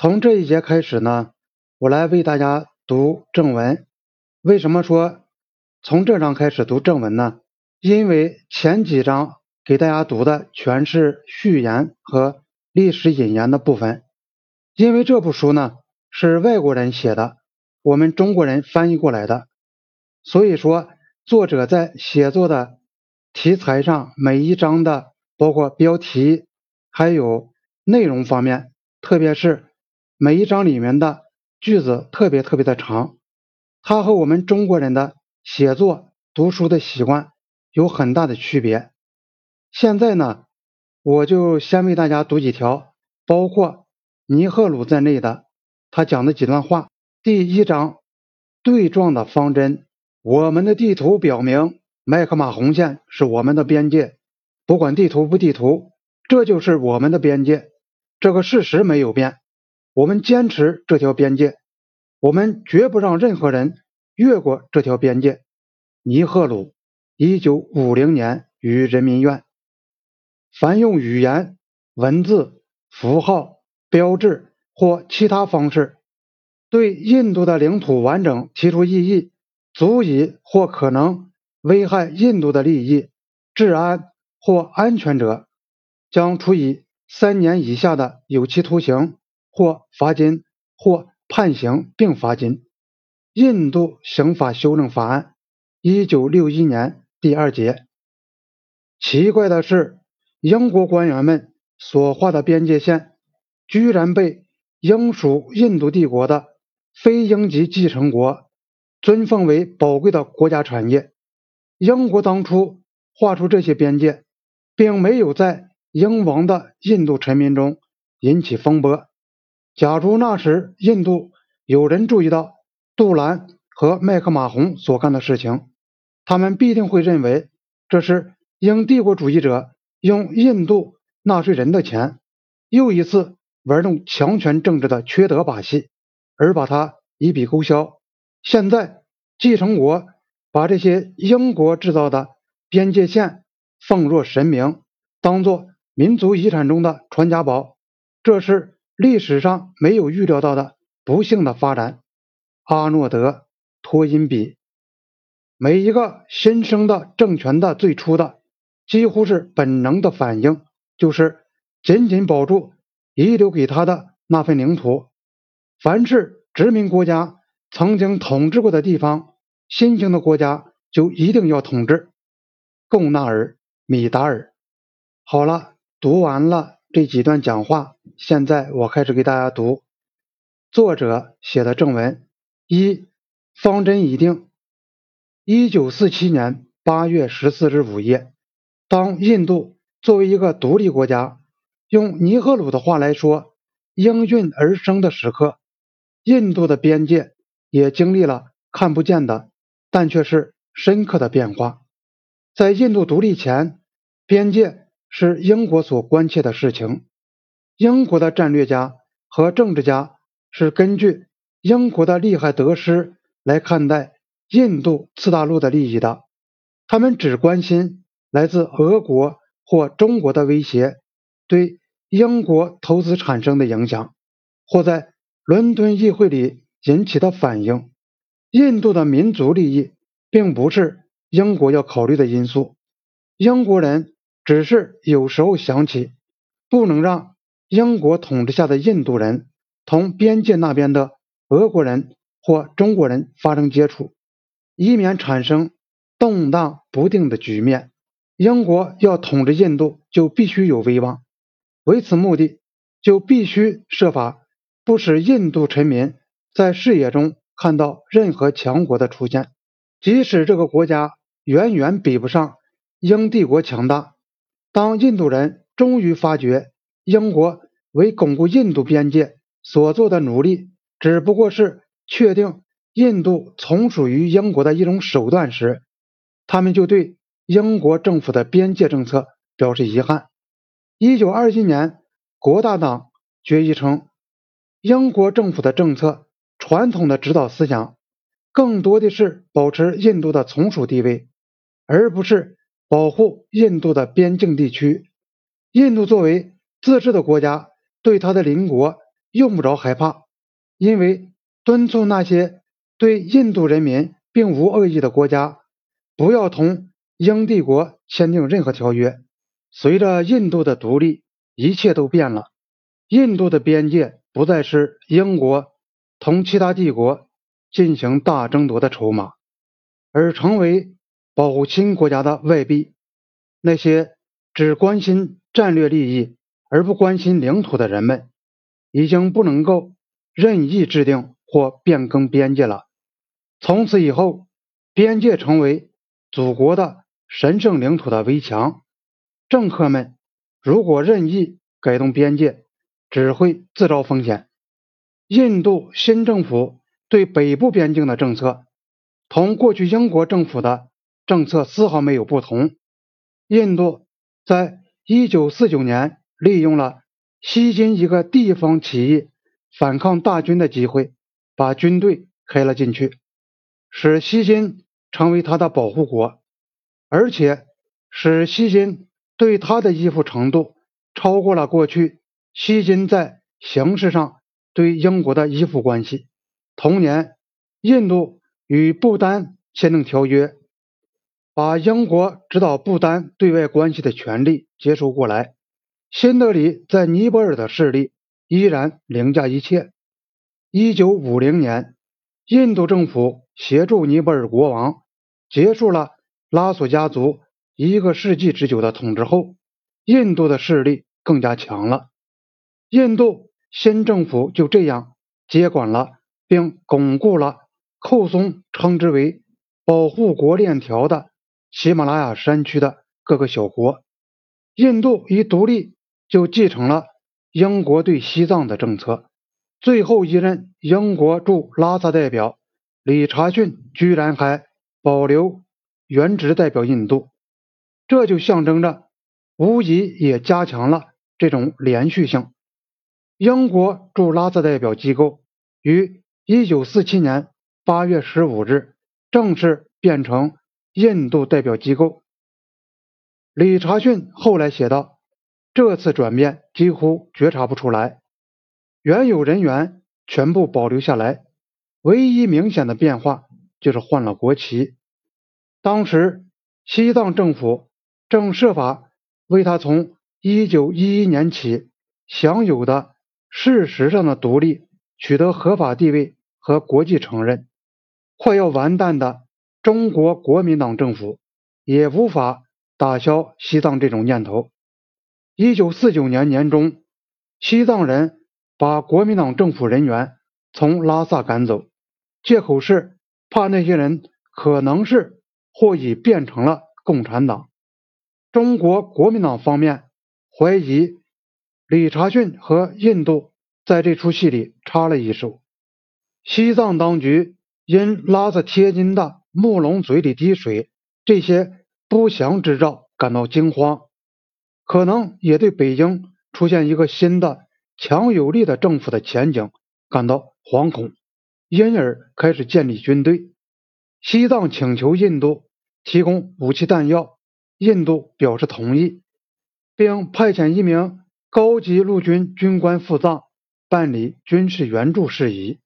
从这一节开始呢，我来为大家读正文。为什么说从这章开始读正文呢？因为前几章给大家读的全是序言和历史引言的部分。因为这部书呢是外国人写的，我们中国人翻译过来的，所以说作者在写作的题材上，每一章的包括标题还有内容方面，特别是。每一章里面的句子特别特别的长，它和我们中国人的写作、读书的习惯有很大的区别。现在呢，我就先为大家读几条，包括尼赫鲁在内的他讲的几段话。第一章对撞的方针，我们的地图表明麦克马洪线是我们的边界，不管地图不地图，这就是我们的边界，这个事实没有变。我们坚持这条边界，我们绝不让任何人越过这条边界。尼赫鲁，一九五零年于人民院。凡用语言、文字、符号、标志或其他方式对印度的领土完整提出异议，足以或可能危害印度的利益、治安或安全者，将处以三年以下的有期徒刑。或罚金，或判刑并罚金。印度刑法修正法案，一九六一年第二节。奇怪的是，英国官员们所画的边界线，居然被英属印度帝国的非英籍继承国尊奉为宝贵的国家产业。英国当初画出这些边界，并没有在英王的印度臣民中引起风波。假如那时印度有人注意到杜兰和麦克马洪所干的事情，他们必定会认为这是英帝国主义者用印度纳税人的钱，又一次玩弄强权政治的缺德把戏，而把它一笔勾销。现在继承国把这些英国制造的边界线奉若神明，当做民族遗产中的传家宝，这是。历史上没有预料到的不幸的发展。阿诺德·托因比，每一个新生的政权的最初的几乎是本能的反应，就是紧紧保住遗留给他的那份领土。凡是殖民国家曾经统治过的地方，新兴的国家就一定要统治。贡纳尔·米达尔。好了，读完了。这几段讲话，现在我开始给大家读作者写的正文。一方针已定。一九四七年八月十四日午夜，当印度作为一个独立国家，用尼赫鲁的话来说，应运而生的时刻，印度的边界也经历了看不见的，但却是深刻的变化。在印度独立前，边界。是英国所关切的事情。英国的战略家和政治家是根据英国的利害得失来看待印度次大陆的利益的。他们只关心来自俄国或中国的威胁对英国投资产生的影响，或在伦敦议会里引起的反应。印度的民族利益并不是英国要考虑的因素。英国人。只是有时候想起，不能让英国统治下的印度人同边界那边的俄国人或中国人发生接触，以免产生动荡不定的局面。英国要统治印度，就必须有威望，为此目的，就必须设法不使印度臣民在视野中看到任何强国的出现，即使这个国家远远比不上英帝国强大。当印度人终于发觉英国为巩固印度边界所做的努力只不过是确定印度从属于英国的一种手段时，他们就对英国政府的边界政策表示遗憾。一九二一年，国大党决议称，英国政府的政策传统的指导思想更多的是保持印度的从属地位，而不是。保护印度的边境地区。印度作为自治的国家，对他的邻国用不着害怕，因为敦促那些对印度人民并无恶意的国家不要同英帝国签订任何条约。随着印度的独立，一切都变了。印度的边界不再是英国同其他帝国进行大争夺的筹码，而成为保护亲国家的外币。那些只关心战略利益而不关心领土的人们，已经不能够任意制定或变更边界了。从此以后，边界成为祖国的神圣领土的围墙。政客们如果任意改动边界，只会自招风险。印度新政府对北部边境的政策，同过去英国政府的政策丝毫没有不同。印度在1949年利用了西金一个地方起义反抗大军的机会，把军队开了进去，使西金成为他的保护国，而且使西金对他的依附程度超过了过去西金在形式上对英国的依附关系。同年，印度与不丹签订条约。把英国指导不丹对外关系的权利接收过来，新德里在尼泊尔的势力依然凌驾一切。一九五零年，印度政府协助尼泊尔国王结束了拉索家族一个世纪之久的统治后，印度的势力更加强了。印度新政府就这样接管了并巩固了寇松称之为保护国链条的。喜马拉雅山区的各个小国，印度一独立就继承了英国对西藏的政策。最后一任英国驻拉萨代表理查逊居然还保留原职代表印度，这就象征着，无疑也加强了这种连续性。英国驻拉萨代表机构于1947年8月15日正式变成。印度代表机构，理查逊后来写道：“这次转变几乎觉察不出来，原有人员全部保留下来，唯一明显的变化就是换了国旗。当时西藏政府正设法为他从1911年起享有的事实上的独立取得合法地位和国际承认。快要完蛋的。”中国国民党政府也无法打消西藏这种念头。一九四九年年中，西藏人把国民党政府人员从拉萨赶走，借口是怕那些人可能是或已变成了共产党。中国国民党方面怀疑理查逊和印度在这出戏里插了一手。西藏当局因拉萨贴金的。木龙嘴里滴水，这些不祥之兆感到惊慌，可能也对北京出现一个新的强有力的政府的前景感到惶恐，因而开始建立军队。西藏请求印度提供武器弹药，印度表示同意，并派遣一名高级陆军军官赴藏办理军事援助事宜。